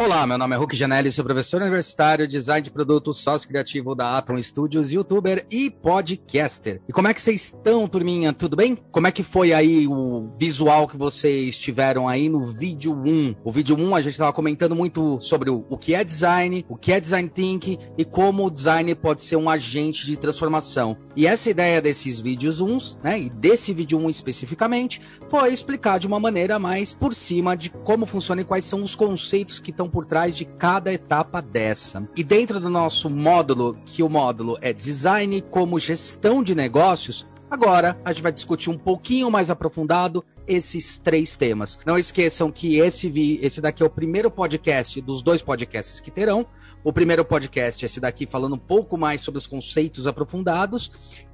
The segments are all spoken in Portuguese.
Olá, meu nome é Hulk Janelli, sou professor universitário, design de produto, sócio criativo da Atom Studios, youtuber e podcaster. E como é que vocês estão, turminha? Tudo bem? Como é que foi aí o visual que vocês tiveram aí no vídeo 1? O vídeo 1 a gente estava comentando muito sobre o, o que é design, o que é design thinking e como o design pode ser um agente de transformação. E essa ideia desses vídeos 1, né, e desse vídeo 1 especificamente, foi explicar de uma maneira mais por cima de como funciona e quais são os conceitos que estão por trás de cada etapa dessa. E dentro do nosso módulo, que o módulo é design como gestão de negócios, Agora a gente vai discutir um pouquinho mais aprofundado esses três temas. Não esqueçam que esse, esse daqui é o primeiro podcast dos dois podcasts que terão. O primeiro podcast, esse daqui, falando um pouco mais sobre os conceitos aprofundados.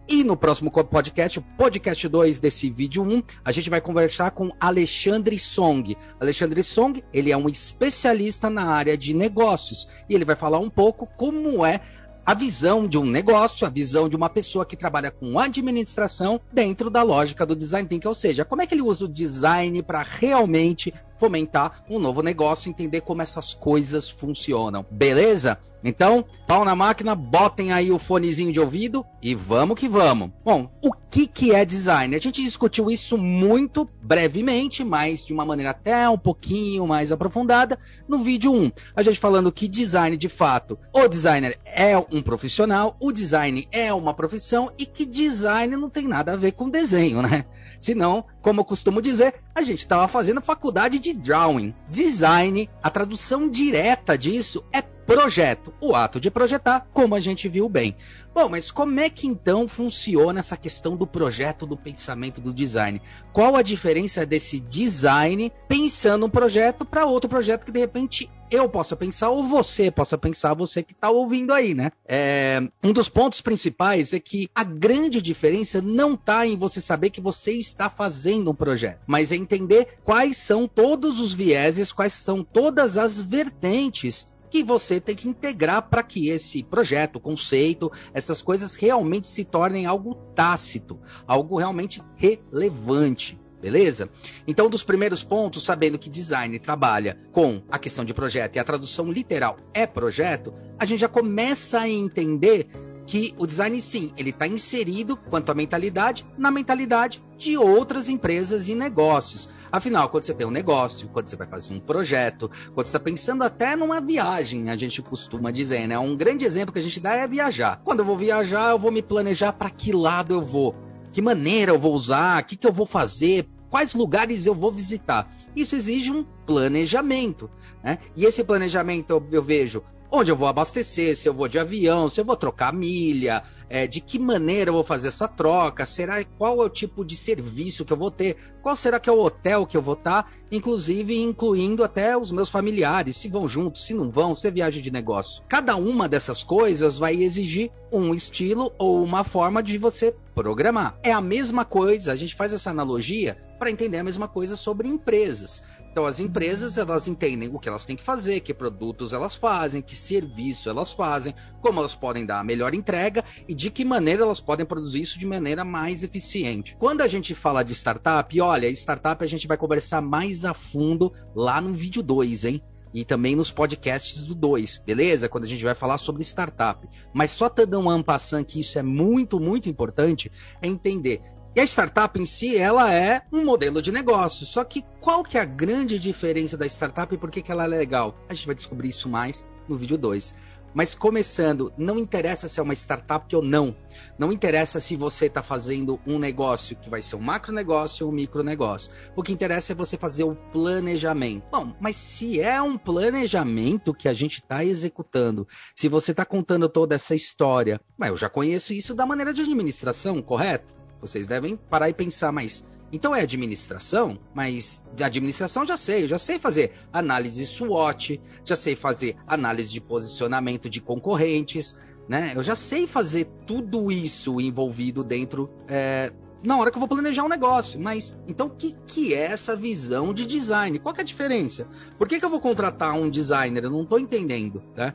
E no próximo podcast, o podcast 2 desse vídeo 1, a gente vai conversar com Alexandre Song. Alexandre Song, ele é um especialista na área de negócios e ele vai falar um pouco como é a visão de um negócio, a visão de uma pessoa que trabalha com administração dentro da lógica do design thinking, ou seja, como é que ele usa o design para realmente fomentar um novo negócio, entender como essas coisas funcionam. Beleza? Então, pau na máquina, botem aí o fonezinho de ouvido e vamos que vamos. Bom, o que, que é design? A gente discutiu isso muito brevemente, mas de uma maneira até um pouquinho mais aprofundada no vídeo 1. A gente falando que design, de fato, o designer é um profissional, o design é uma profissão e que design não tem nada a ver com desenho, né? Senão, como eu costumo dizer, a gente estava fazendo faculdade de drawing. Design, a tradução direta disso é projeto, o ato de projetar, como a gente viu bem. Bom, mas como é que então funciona essa questão do projeto, do pensamento, do design? Qual a diferença desse design pensando um projeto para outro projeto que de repente eu possa pensar ou você possa pensar, você que está ouvindo aí, né? É, um dos pontos principais é que a grande diferença não está em você saber que você está fazendo um projeto, mas é entender quais são todos os vieses, quais são todas as vertentes que você tem que integrar para que esse projeto, conceito, essas coisas realmente se tornem algo tácito, algo realmente relevante beleza? Então, dos primeiros pontos, sabendo que design trabalha com a questão de projeto e a tradução literal é projeto, a gente já começa a entender que o design sim, ele está inserido quanto à mentalidade na mentalidade de outras empresas e negócios. Afinal, quando você tem um negócio, quando você vai fazer um projeto, quando você está pensando até numa viagem, a gente costuma dizer, né? Um grande exemplo que a gente dá é viajar. Quando eu vou viajar, eu vou me planejar para que lado eu vou, que maneira eu vou usar, o que, que eu vou fazer, quais lugares eu vou visitar. Isso exige um planejamento, né? E esse planejamento eu, eu vejo onde eu vou abastecer, se eu vou de avião, se eu vou trocar milha, é, de que maneira eu vou fazer essa troca, será qual é o tipo de serviço que eu vou ter, qual será que é o hotel que eu vou estar, inclusive incluindo até os meus familiares, se vão juntos, se não vão, se é viagem de negócio. Cada uma dessas coisas vai exigir um estilo ou uma forma de você programar. É a mesma coisa, a gente faz essa analogia para entender a mesma coisa sobre empresas. Então as empresas elas entendem o que elas têm que fazer, que produtos elas fazem, que serviço elas fazem, como elas podem dar a melhor entrega e de que maneira elas podem produzir isso de maneira mais eficiente. Quando a gente fala de startup, olha, startup a gente vai conversar mais a fundo lá no vídeo 2, hein? e também nos podcasts do 2, beleza? Quando a gente vai falar sobre startup. Mas só dando um ampassando que isso é muito, muito importante, é entender e a startup em si, ela é um modelo de negócio. Só que qual que é a grande diferença da startup e por que, que ela é legal? A gente vai descobrir isso mais no vídeo 2. Mas começando, não interessa se é uma startup ou não. Não interessa se você está fazendo um negócio que vai ser um macro negócio ou um micro negócio. O que interessa é você fazer o planejamento. Bom, mas se é um planejamento que a gente está executando, se você está contando toda essa história, mas eu já conheço isso da maneira de administração, correto? Vocês devem parar e pensar, mas então é administração? Mas de administração já sei, eu já sei fazer análise SWOT, já sei fazer análise de posicionamento de concorrentes, né? Eu já sei fazer tudo isso envolvido dentro é, na hora que eu vou planejar um negócio. Mas então o que, que é essa visão de design? Qual é a diferença? Por que, que eu vou contratar um designer? Eu não estou entendendo. Né?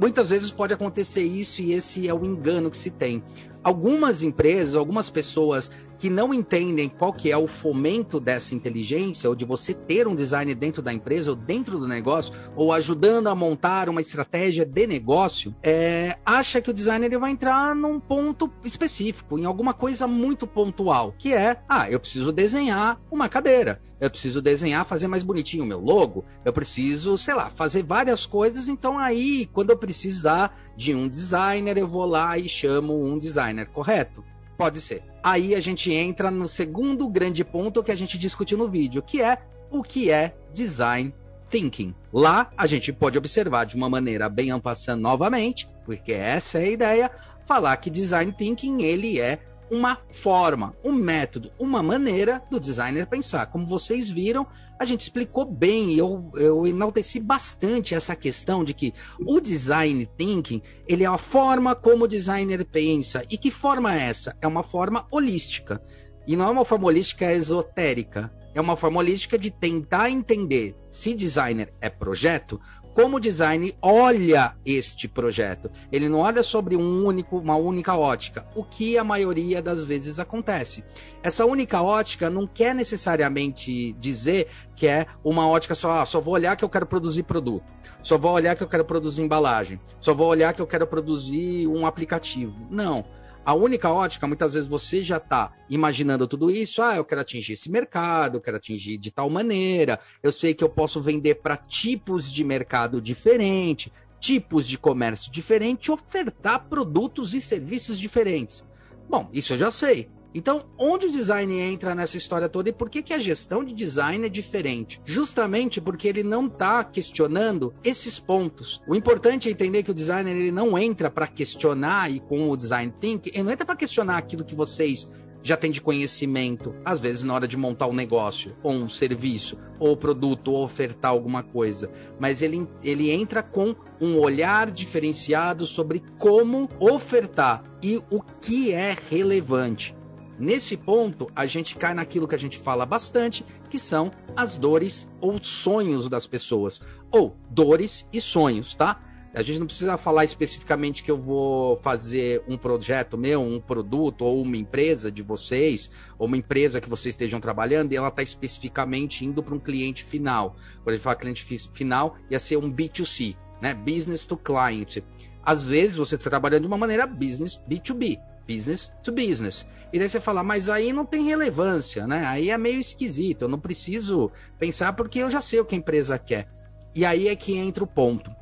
Muitas vezes pode acontecer isso e esse é o engano que se tem. Algumas empresas, algumas pessoas que não entendem qual que é o fomento dessa inteligência, ou de você ter um design dentro da empresa, ou dentro do negócio, ou ajudando a montar uma estratégia de negócio, é, acha que o designer ele vai entrar num ponto específico, em alguma coisa muito pontual, que é, ah, eu preciso desenhar uma cadeira, eu preciso desenhar, fazer mais bonitinho o meu logo, eu preciso, sei lá, fazer várias coisas, então aí, quando eu precisar de um designer, eu vou lá e chamo um designer, correto? Pode ser. Aí a gente entra no segundo grande ponto que a gente discutiu no vídeo, que é o que é design thinking. Lá a gente pode observar de uma maneira bem ampassando novamente, porque essa é a ideia, falar que design thinking ele é uma forma, um método, uma maneira do designer pensar. Como vocês viram, a gente explicou bem e eu, eu enalteci bastante essa questão de que o design thinking ele é a forma como o designer pensa. E que forma é essa? É uma forma holística. E não é uma forma holística esotérica. É uma forma holística de tentar entender se designer é projeto, como o design olha este projeto. Ele não olha sobre um único, uma única ótica, o que a maioria das vezes acontece. Essa única ótica não quer necessariamente dizer que é uma ótica só, ah, só vou olhar que eu quero produzir produto, só vou olhar que eu quero produzir embalagem, só vou olhar que eu quero produzir um aplicativo. Não a única ótica, muitas vezes você já está imaginando tudo isso. Ah, eu quero atingir esse mercado, eu quero atingir de tal maneira. Eu sei que eu posso vender para tipos de mercado diferente, tipos de comércio diferente, ofertar produtos e serviços diferentes. Bom, isso eu já sei. Então, onde o design entra nessa história toda e por que, que a gestão de design é diferente? Justamente porque ele não está questionando esses pontos. O importante é entender que o designer ele não entra para questionar e com o design thinking, ele não entra para questionar aquilo que vocês já têm de conhecimento, às vezes na hora de montar um negócio, ou um serviço, ou produto, ou ofertar alguma coisa. Mas ele, ele entra com um olhar diferenciado sobre como ofertar e o que é relevante. Nesse ponto, a gente cai naquilo que a gente fala bastante, que são as dores ou sonhos das pessoas. Ou dores e sonhos, tá? A gente não precisa falar especificamente que eu vou fazer um projeto meu, um produto ou uma empresa de vocês, ou uma empresa que vocês estejam trabalhando e ela está especificamente indo para um cliente final. Quando a gente fala cliente final, ia ser um B2C, né? Business to client. Às vezes você está trabalhando de uma maneira business B2B, business to business. E daí você fala, mas aí não tem relevância, né? Aí é meio esquisito, eu não preciso pensar porque eu já sei o que a empresa quer. E aí é que entra o ponto.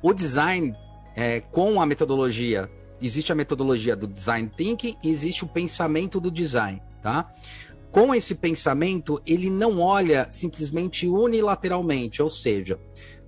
O design, é, com a metodologia, existe a metodologia do design thinking e existe o pensamento do design, tá? Com esse pensamento, ele não olha simplesmente unilateralmente, ou seja,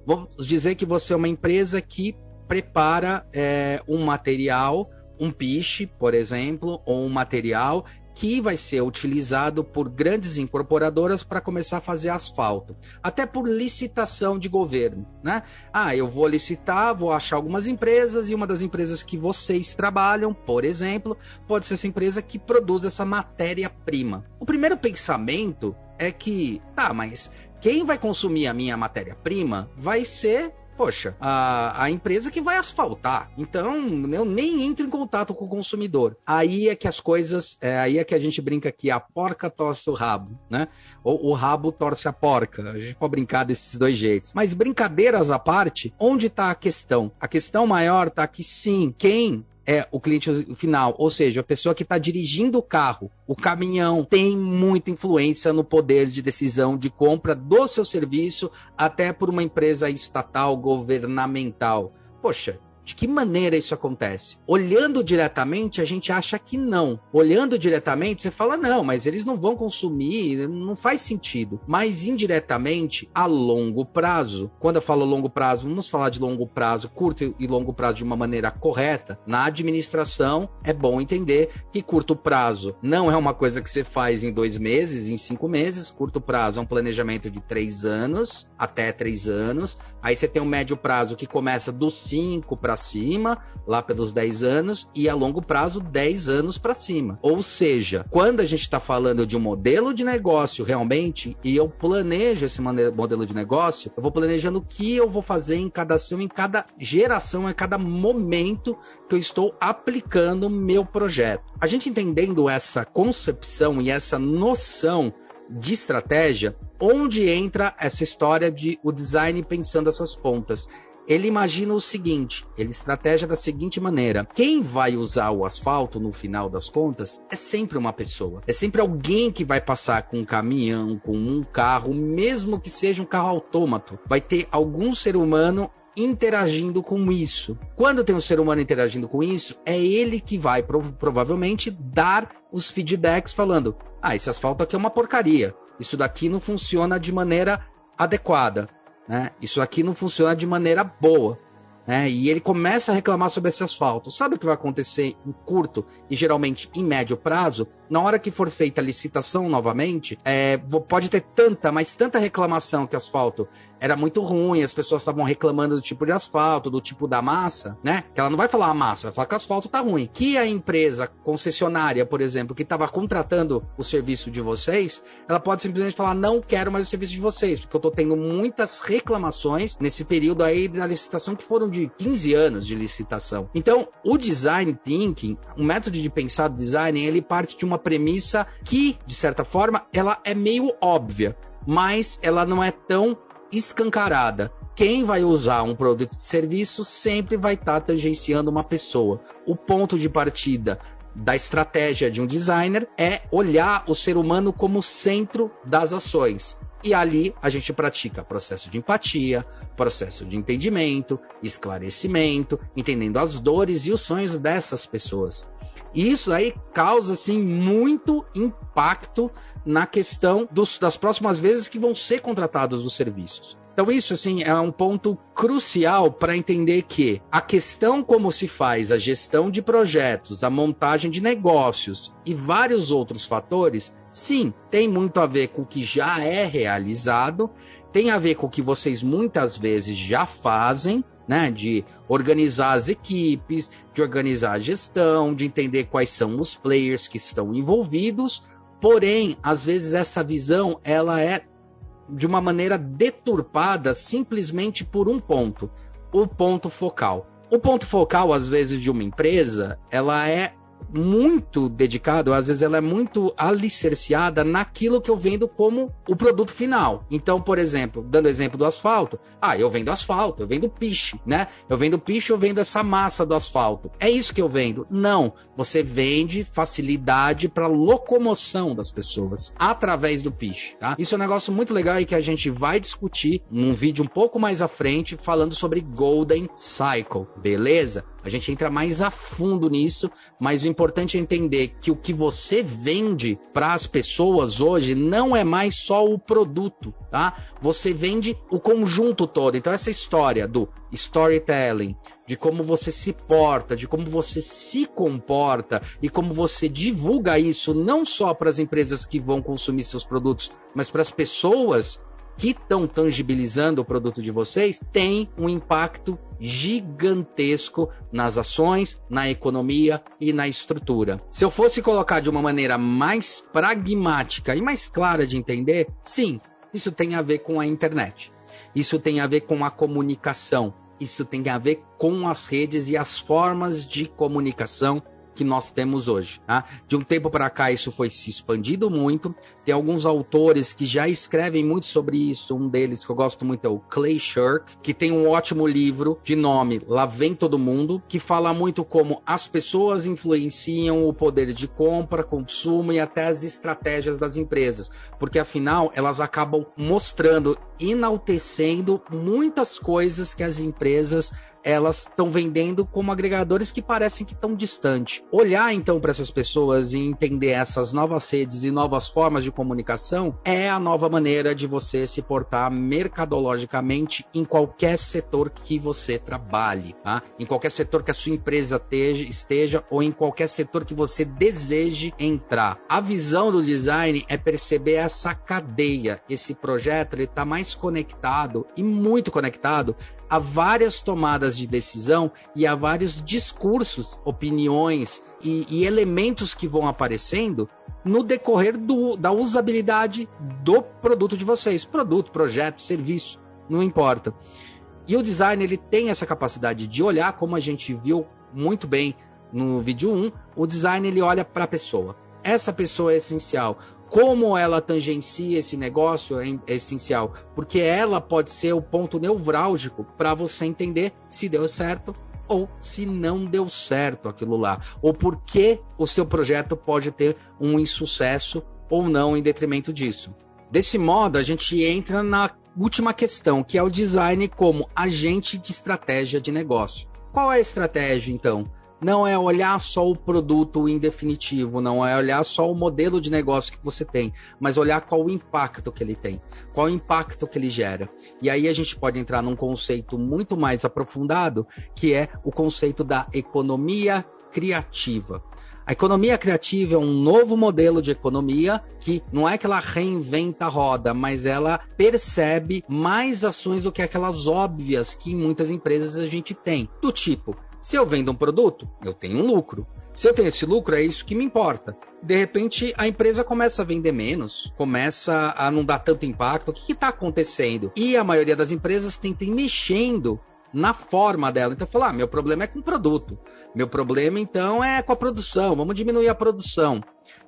vamos dizer que você é uma empresa que prepara é, um material um piche, por exemplo, ou um material que vai ser utilizado por grandes incorporadoras para começar a fazer asfalto, até por licitação de governo, né? Ah, eu vou licitar, vou achar algumas empresas e uma das empresas que vocês trabalham, por exemplo, pode ser essa empresa que produz essa matéria-prima. O primeiro pensamento é que, tá, mas quem vai consumir a minha matéria-prima vai ser poxa, a, a empresa que vai asfaltar. Então, eu nem entro em contato com o consumidor. Aí é que as coisas, é, aí é que a gente brinca que a porca torce o rabo, né? Ou o rabo torce a porca. A gente pode brincar desses dois jeitos. Mas brincadeiras à parte, onde está a questão? A questão maior está que sim, quem é o cliente final, ou seja, a pessoa que está dirigindo o carro, o caminhão, tem muita influência no poder de decisão de compra do seu serviço, até por uma empresa estatal, governamental. Poxa, de que maneira isso acontece? Olhando diretamente, a gente acha que não. Olhando diretamente, você fala, não, mas eles não vão consumir, não faz sentido. Mas indiretamente, a longo prazo, quando eu falo longo prazo, vamos falar de longo prazo, curto e longo prazo de uma maneira correta. Na administração, é bom entender que curto prazo não é uma coisa que você faz em dois meses, em cinco meses. Curto prazo é um planejamento de três anos, até três anos. Aí você tem um médio prazo que começa dos cinco para para cima, lá pelos 10 anos, e a longo prazo, 10 anos para cima. Ou seja, quando a gente está falando de um modelo de negócio realmente, e eu planejo esse modelo de negócio, eu vou planejando o que eu vou fazer em cada ação, em cada geração, em cada momento que eu estou aplicando meu projeto. A gente entendendo essa concepção e essa noção de estratégia, onde entra essa história de o design pensando essas pontas. Ele imagina o seguinte, ele estratégia da seguinte maneira: quem vai usar o asfalto no final das contas é sempre uma pessoa. É sempre alguém que vai passar com um caminhão, com um carro, mesmo que seja um carro autômato. Vai ter algum ser humano interagindo com isso. Quando tem um ser humano interagindo com isso, é ele que vai prov provavelmente dar os feedbacks falando: ah, esse asfalto aqui é uma porcaria. Isso daqui não funciona de maneira adequada. Né? Isso aqui não funciona de maneira boa. Né? E ele começa a reclamar sobre esse asfalto. Sabe o que vai acontecer em curto e geralmente em médio prazo? Na hora que for feita a licitação novamente, é, pode ter tanta, mas tanta reclamação que o asfalto era muito ruim, as pessoas estavam reclamando do tipo de asfalto, do tipo da massa, né? Que ela não vai falar a massa, vai falar que o asfalto tá ruim. Que a empresa concessionária, por exemplo, que estava contratando o serviço de vocês, ela pode simplesmente falar: não quero mais o serviço de vocês, porque eu tô tendo muitas reclamações nesse período aí da licitação que foram de 15 anos de licitação. Então, o design thinking, o método de pensar design, ele parte de uma premissa que, de certa forma, ela é meio óbvia, mas ela não é tão escancarada. Quem vai usar um produto de serviço sempre vai estar tá tangenciando uma pessoa. O ponto de partida da estratégia de um designer é olhar o ser humano como centro das ações. E ali a gente pratica processo de empatia, processo de entendimento, esclarecimento, entendendo as dores e os sonhos dessas pessoas. E isso aí causa assim muito impacto na questão dos, das próximas vezes que vão ser contratados os serviços. Então isso assim é um ponto crucial para entender que a questão como se faz a gestão de projetos, a montagem de negócios e vários outros fatores, sim, tem muito a ver com o que já é realizado, tem a ver com o que vocês muitas vezes já fazem, né, de organizar as equipes, de organizar a gestão, de entender quais são os players que estão envolvidos. Porém, às vezes essa visão ela é de uma maneira deturpada simplesmente por um ponto, o ponto focal. O ponto focal, às vezes, de uma empresa, ela é muito dedicado, às vezes ela é muito alicerciada naquilo que eu vendo como o produto final. Então, por exemplo, dando exemplo do asfalto, ah, eu vendo asfalto, eu vendo piche, né? Eu vendo piche, eu vendo essa massa do asfalto. É isso que eu vendo? Não, você vende facilidade para locomoção das pessoas através do piche, tá? Isso é um negócio muito legal e que a gente vai discutir num vídeo um pouco mais à frente falando sobre Golden Cycle, beleza? A gente entra mais a fundo nisso, mas o importante é entender que o que você vende para as pessoas hoje não é mais só o produto, tá? Você vende o conjunto todo. Então essa história do storytelling, de como você se porta, de como você se comporta e como você divulga isso não só para as empresas que vão consumir seus produtos, mas para as pessoas que estão tangibilizando o produto de vocês tem um impacto gigantesco nas ações, na economia e na estrutura. Se eu fosse colocar de uma maneira mais pragmática e mais clara de entender, sim, isso tem a ver com a internet. Isso tem a ver com a comunicação. Isso tem a ver com as redes e as formas de comunicação que nós temos hoje. Tá? De um tempo para cá, isso foi se expandido muito. Tem alguns autores que já escrevem muito sobre isso. Um deles que eu gosto muito é o Clay Shirk, que tem um ótimo livro de nome Lá Vem Todo Mundo, que fala muito como as pessoas influenciam o poder de compra, consumo e até as estratégias das empresas. Porque afinal, elas acabam mostrando, enaltecendo muitas coisas que as empresas elas estão vendendo como agregadores que parecem que estão distantes. Olhar então para essas pessoas e entender essas novas redes e novas formas de comunicação é a nova maneira de você se portar mercadologicamente em qualquer setor que você trabalhe, tá? em qualquer setor que a sua empresa esteja, esteja ou em qualquer setor que você deseje entrar. A visão do design é perceber essa cadeia. Esse projeto está mais conectado e muito conectado a várias tomadas de decisão e a vários discursos, opiniões e, e elementos que vão aparecendo no decorrer do, da usabilidade do produto de vocês. Produto, projeto, serviço, não importa. E o design ele tem essa capacidade de olhar, como a gente viu muito bem no vídeo 1, o design ele olha para a pessoa. Essa pessoa é essencial. Como ela tangencia esse negócio é, é essencial, porque ela pode ser o ponto nevrálgico para você entender se deu certo ou se não deu certo aquilo lá, ou por que o seu projeto pode ter um insucesso ou não em detrimento disso. Desse modo, a gente entra na última questão, que é o design como agente de estratégia de negócio. Qual é a estratégia, então? Não é olhar só o produto em definitivo, não é olhar só o modelo de negócio que você tem, mas olhar qual o impacto que ele tem, qual o impacto que ele gera. E aí a gente pode entrar num conceito muito mais aprofundado, que é o conceito da economia criativa. A economia criativa é um novo modelo de economia que não é que ela reinventa a roda, mas ela percebe mais ações do que aquelas óbvias que em muitas empresas a gente tem. Do tipo, se eu vendo um produto, eu tenho um lucro. Se eu tenho esse lucro, é isso que me importa. De repente, a empresa começa a vender menos, começa a não dar tanto impacto. O que está acontecendo? E a maioria das empresas tenta ir mexendo na forma dela. Então, falar, ah, meu problema é com o produto. Meu problema, então, é com a produção. Vamos diminuir a produção.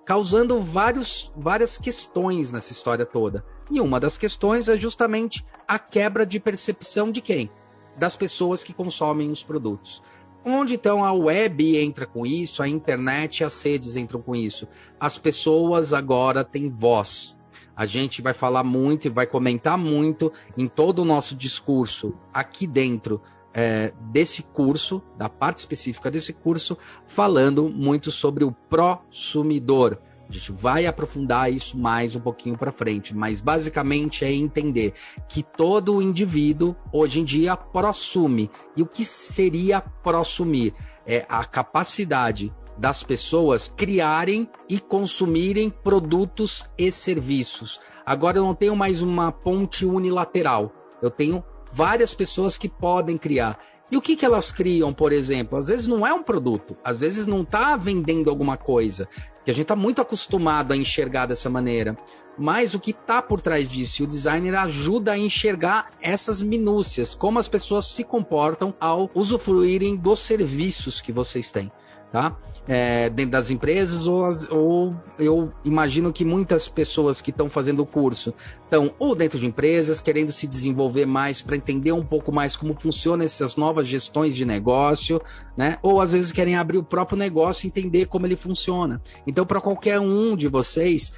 Causando vários, várias questões nessa história toda. E uma das questões é justamente a quebra de percepção de quem? Das pessoas que consomem os produtos. Onde então a web entra com isso, a internet e as redes entram com isso? As pessoas agora têm voz. A gente vai falar muito e vai comentar muito em todo o nosso discurso aqui dentro é, desse curso, da parte específica desse curso, falando muito sobre o prosumidor a gente vai aprofundar isso mais um pouquinho para frente, mas basicamente é entender que todo indivíduo hoje em dia prosume. E o que seria prosumir? É a capacidade das pessoas criarem e consumirem produtos e serviços. Agora eu não tenho mais uma ponte unilateral. Eu tenho várias pessoas que podem criar. E o que, que elas criam, por exemplo? Às vezes não é um produto, às vezes não está vendendo alguma coisa, que a gente está muito acostumado a enxergar dessa maneira. Mas o que está por trás disso? E o designer ajuda a enxergar essas minúcias, como as pessoas se comportam ao usufruírem dos serviços que vocês têm tá? É, dentro das empresas, ou, ou, eu imagino que muitas pessoas que estão fazendo o curso estão ou dentro de empresas, querendo se desenvolver mais para entender um pouco mais como funcionam essas novas gestões de negócio, né? Ou às vezes querem abrir o próprio negócio e entender como ele funciona. Então, para qualquer um de vocês,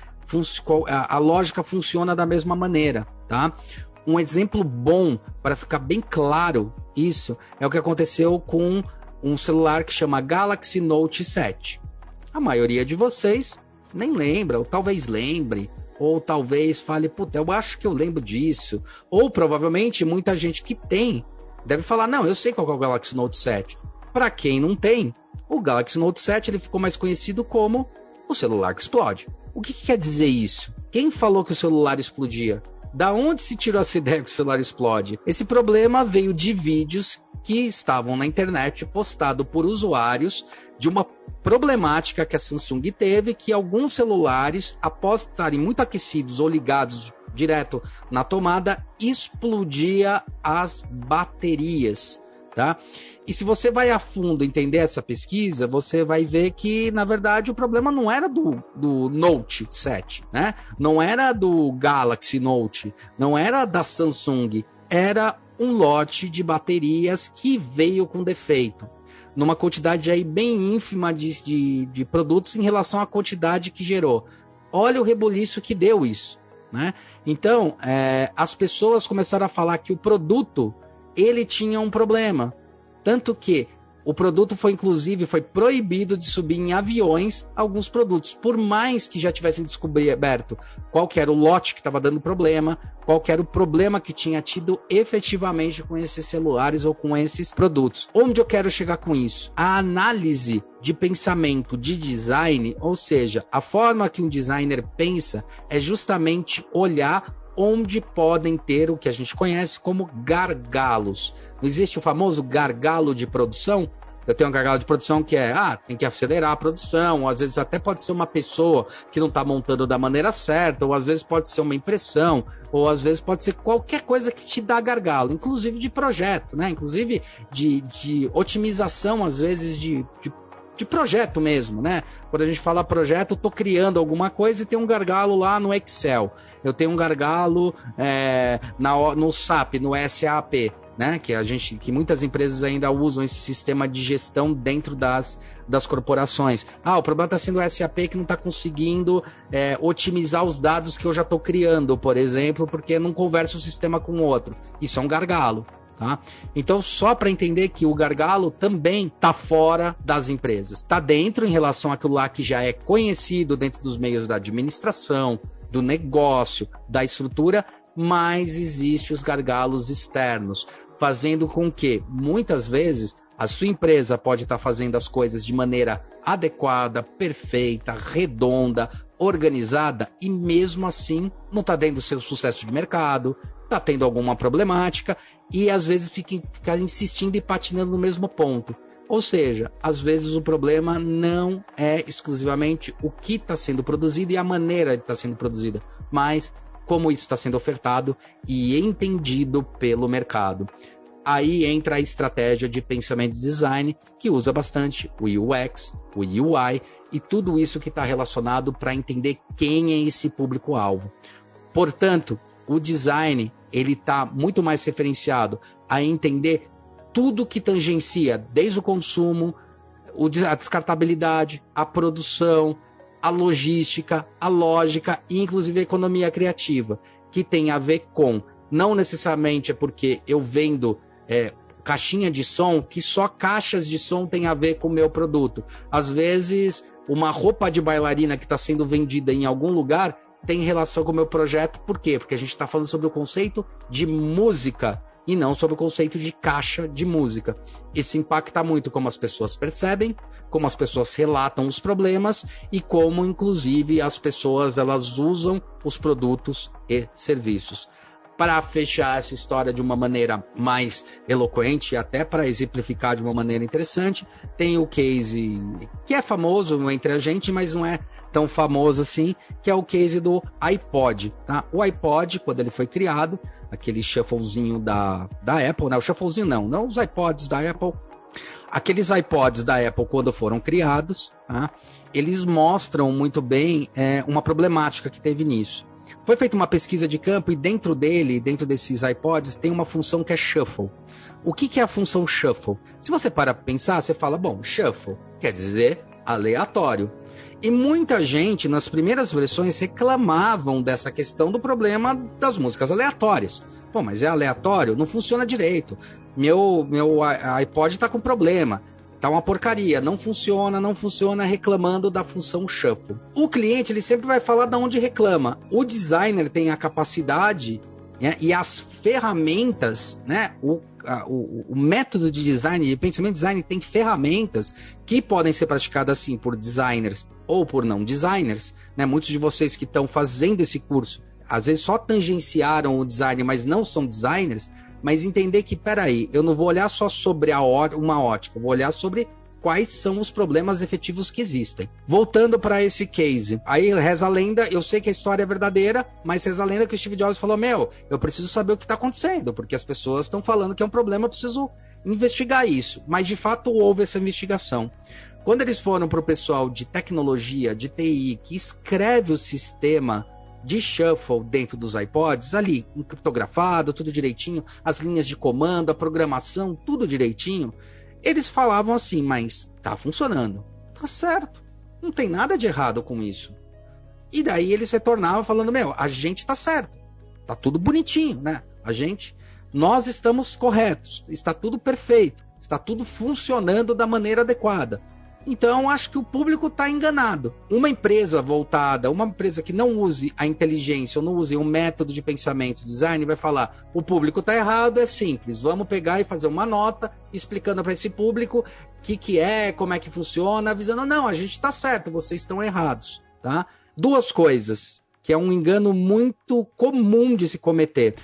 a lógica funciona da mesma maneira, tá? Um exemplo bom para ficar bem claro isso é o que aconteceu com um celular que chama Galaxy Note 7. A maioria de vocês nem lembra, ou talvez lembre, ou talvez fale, puta, eu acho que eu lembro disso. Ou provavelmente muita gente que tem deve falar, não, eu sei qual é o Galaxy Note 7. Para quem não tem, o Galaxy Note 7 ele ficou mais conhecido como o celular que explode. O que, que quer dizer isso? Quem falou que o celular explodia? Da onde se tirou essa ideia que o celular explode? Esse problema veio de vídeos que estavam na internet postado por usuários de uma problemática que a Samsung teve que alguns celulares, após estarem muito aquecidos ou ligados direto na tomada, explodia as baterias. Tá? E se você vai a fundo entender essa pesquisa, você vai ver que, na verdade, o problema não era do, do Note 7, né? Não era do Galaxy Note, não era da Samsung, era um lote de baterias que veio com defeito, numa quantidade aí bem ínfima de, de, de produtos em relação à quantidade que gerou. Olha o rebuliço que deu isso. Né? Então, é, as pessoas começaram a falar que o produto ele tinha um problema. Tanto que o produto foi, inclusive, foi proibido de subir em aviões alguns produtos, por mais que já tivessem descoberto qual era o lote que estava dando problema, qual era o problema que tinha tido efetivamente com esses celulares ou com esses produtos. Onde eu quero chegar com isso? A análise de pensamento de design, ou seja, a forma que um designer pensa é justamente olhar onde podem ter o que a gente conhece como gargalos. Não existe o famoso gargalo de produção? Eu tenho um gargalo de produção que é, ah, tem que acelerar a produção, ou às vezes até pode ser uma pessoa que não está montando da maneira certa, ou às vezes pode ser uma impressão, ou às vezes pode ser qualquer coisa que te dá gargalo, inclusive de projeto, né? Inclusive de, de otimização, às vezes, de, de de projeto mesmo, né? Quando a gente fala projeto, eu estou criando alguma coisa e tem um gargalo lá no Excel. Eu tenho um gargalo é, na, no SAP, no SAP, né? Que a gente, que muitas empresas ainda usam esse sistema de gestão dentro das, das corporações. Ah, o problema está sendo o SAP que não está conseguindo é, otimizar os dados que eu já estou criando, por exemplo, porque não conversa um sistema com o outro. Isso é um gargalo. Tá? Então, só para entender que o gargalo também está fora das empresas. Está dentro em relação àquilo lá que já é conhecido dentro dos meios da administração, do negócio, da estrutura, mas existe os gargalos externos, fazendo com que, muitas vezes, a sua empresa pode estar tá fazendo as coisas de maneira adequada, perfeita, redonda, organizada e mesmo assim não está dando seu sucesso de mercado, está tendo alguma problemática e às vezes fica, fica insistindo e patinando no mesmo ponto. Ou seja, às vezes o problema não é exclusivamente o que está sendo produzido e a maneira de estar tá sendo produzida, mas como isso está sendo ofertado e entendido pelo mercado. Aí entra a estratégia de pensamento de design, que usa bastante o UX, o UI e tudo isso que está relacionado para entender quem é esse público-alvo. Portanto, o design ele está muito mais referenciado a entender tudo que tangencia, desde o consumo, a descartabilidade, a produção, a logística, a lógica e inclusive a economia criativa, que tem a ver com não necessariamente é porque eu vendo é, caixinha de som que só caixas de som tem a ver com o meu produto. Às vezes, uma roupa de bailarina que está sendo vendida em algum lugar tem relação com o meu projeto, por quê? Porque a gente está falando sobre o conceito de música e não sobre o conceito de caixa de música. Isso impacta muito como as pessoas percebem, como as pessoas relatam os problemas e como, inclusive, as pessoas elas usam os produtos e serviços para fechar essa história de uma maneira mais eloquente e até para exemplificar de uma maneira interessante, tem o case que é famoso entre a gente, mas não é tão famoso assim, que é o case do iPod. Tá? O iPod, quando ele foi criado, aquele shufflezinho da, da Apple, né? o shufflezinho não, não os iPods da Apple, aqueles iPods da Apple, quando foram criados, tá? eles mostram muito bem é, uma problemática que teve nisso. Foi feita uma pesquisa de campo e dentro dele, dentro desses iPods, tem uma função que é shuffle. O que, que é a função shuffle? Se você para pensar, você fala, bom, shuffle quer dizer aleatório. E muita gente, nas primeiras versões, reclamavam dessa questão do problema das músicas aleatórias. Pô, mas é aleatório? Não funciona direito. Meu, meu iPod está com problema. Tá uma porcaria, não funciona, não funciona, reclamando da função shuffle. O cliente ele sempre vai falar de onde reclama. O designer tem a capacidade né, e as ferramentas, né, o, a, o, o, método de design, de pensamento de design tem ferramentas que podem ser praticadas assim por designers ou por não designers. Né? Muitos de vocês que estão fazendo esse curso, às vezes só tangenciaram o design, mas não são designers, mas entender que, peraí, eu não vou olhar só sobre a uma ótica, vou olhar sobre quais são os problemas efetivos que existem. Voltando para esse case, aí reza a lenda, eu sei que a história é verdadeira, mas reza a lenda que o Steve Jobs falou: Meu, eu preciso saber o que está acontecendo, porque as pessoas estão falando que é um problema, eu preciso investigar isso. Mas de fato houve essa investigação. Quando eles foram para o pessoal de tecnologia, de TI, que escreve o sistema de shuffle dentro dos iPods, ali, criptografado, tudo direitinho, as linhas de comando, a programação, tudo direitinho. Eles falavam assim, mas tá funcionando. Tá certo. Não tem nada de errado com isso. E daí eles retornavam falando: Meu, a gente tá certo. Tá tudo bonitinho, né? A gente, nós estamos corretos. Está tudo perfeito. Está tudo funcionando da maneira adequada. Então, acho que o público está enganado. Uma empresa voltada, uma empresa que não use a inteligência ou não use um método de pensamento design, vai falar: o público está errado, é simples. Vamos pegar e fazer uma nota explicando para esse público o que, que é, como é que funciona, avisando: não, a gente está certo, vocês estão errados. Tá? Duas coisas que é um engano muito comum de se cometer.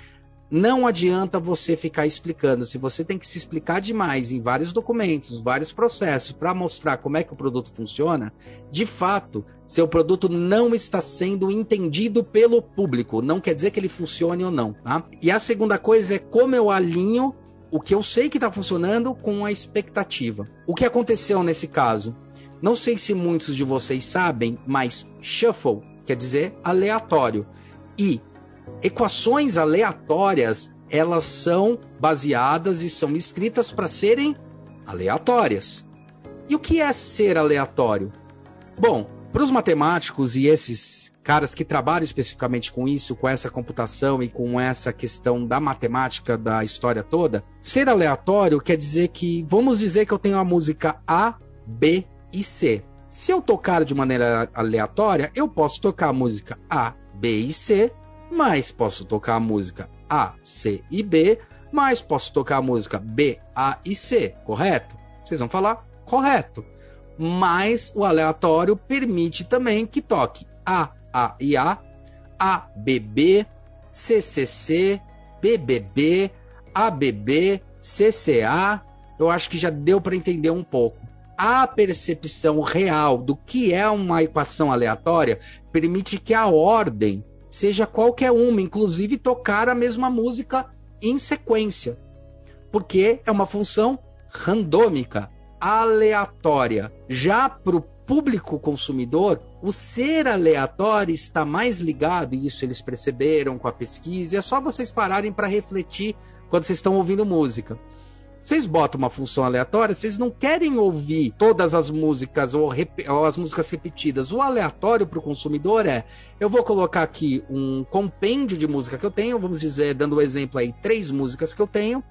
Não adianta você ficar explicando. Se você tem que se explicar demais em vários documentos, vários processos para mostrar como é que o produto funciona, de fato, seu produto não está sendo entendido pelo público. Não quer dizer que ele funcione ou não. Tá? E a segunda coisa é como eu alinho o que eu sei que está funcionando com a expectativa. O que aconteceu nesse caso? Não sei se muitos de vocês sabem, mas shuffle quer dizer aleatório. E equações aleatórias, elas são baseadas e são escritas para serem aleatórias. E o que é ser aleatório? Bom, para os matemáticos e esses caras que trabalham especificamente com isso, com essa computação e com essa questão da matemática da história toda, ser aleatório quer dizer que, vamos dizer que eu tenho a música A, B e C. Se eu tocar de maneira aleatória, eu posso tocar a música A, B e C mas posso tocar a música A, C e B, mas posso tocar a música B, A e C, correto? Vocês vão falar correto. Mas o aleatório permite também que toque A, A e A, A, B, B, C, C, C, B, B, B, A, B, B, C, C, A. Eu acho que já deu para entender um pouco. A percepção real do que é uma equação aleatória permite que a ordem seja qualquer uma, inclusive tocar a mesma música em sequência, porque é uma função randômica, aleatória. Já para o público consumidor, o ser aleatório está mais ligado, e isso eles perceberam com a pesquisa, é só vocês pararem para refletir quando vocês estão ouvindo música. Vocês botam uma função aleatória, vocês não querem ouvir todas as músicas ou, ou as músicas repetidas. O aleatório para o consumidor é: eu vou colocar aqui um compêndio de música que eu tenho, vamos dizer, dando o um exemplo aí, três músicas que eu tenho,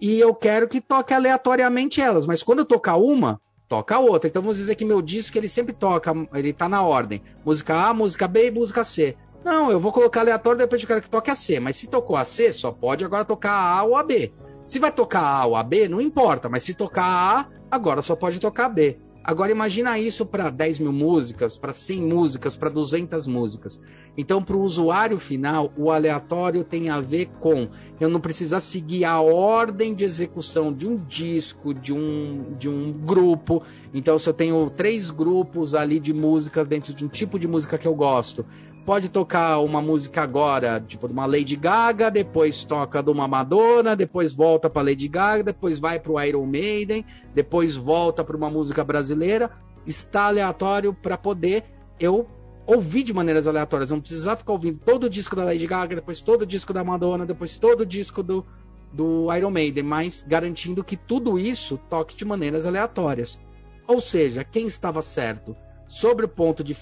e eu quero que toque aleatoriamente elas. Mas quando eu tocar uma, toca a outra. Então vamos dizer que meu disco ele sempre toca, ele está na ordem: música A, música B e música C. Não, eu vou colocar aleatório depois eu quero que toque a C. Mas se tocou a C, só pode agora tocar a A ou a B. Se vai tocar A ou a B, não importa, mas se tocar A, agora só pode tocar B. Agora imagina isso para 10 mil músicas, para 100 músicas, para 200 músicas. Então, para o usuário final, o aleatório tem a ver com eu não precisar seguir a ordem de execução de um disco, de um, de um grupo. Então, se eu tenho três grupos ali de músicas dentro de um tipo de música que eu gosto, pode tocar uma música agora, tipo de uma Lady Gaga, depois toca de uma Madonna, depois volta para Lady Gaga, depois vai para o Iron Maiden, depois volta para uma música brasileira. Está aleatório para poder eu ouvir de maneiras aleatórias. Não precisar ficar ouvindo todo o disco da Lady Gaga, depois todo o disco da Madonna, depois todo o disco do, do Iron Maiden, mas garantindo que tudo isso toque de maneiras aleatórias. Ou seja, quem estava certo? Sobre o ponto de,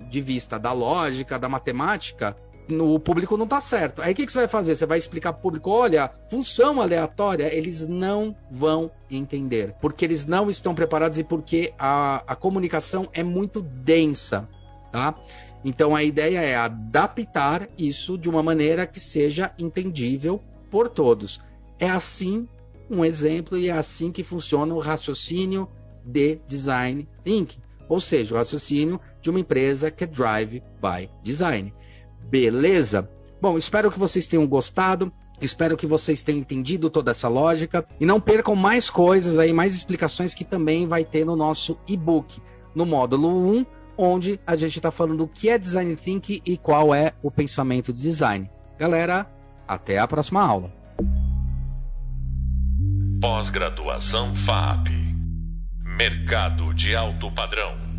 de vista da lógica, da matemática, o público não está certo. Aí o que, que, você vai fazer? Você vai explicar para o público: olha, função aleatória, eles não vão entender, porque eles não estão preparados e porque a, a comunicação é muito densa. Tá? Então a ideia é adaptar isso de uma maneira que seja entendível por todos. É assim um exemplo e é assim que funciona o raciocínio de design thinking ou seja, o raciocínio de uma empresa que é Drive by Design. Beleza? Bom, espero que vocês tenham gostado. Espero que vocês tenham entendido toda essa lógica e não percam mais coisas aí, mais explicações que também vai ter no nosso e-book, no módulo 1, onde a gente está falando o que é design thinking e qual é o pensamento de design. Galera, até a próxima aula. Pós-graduação FAP Mercado de alto padrão.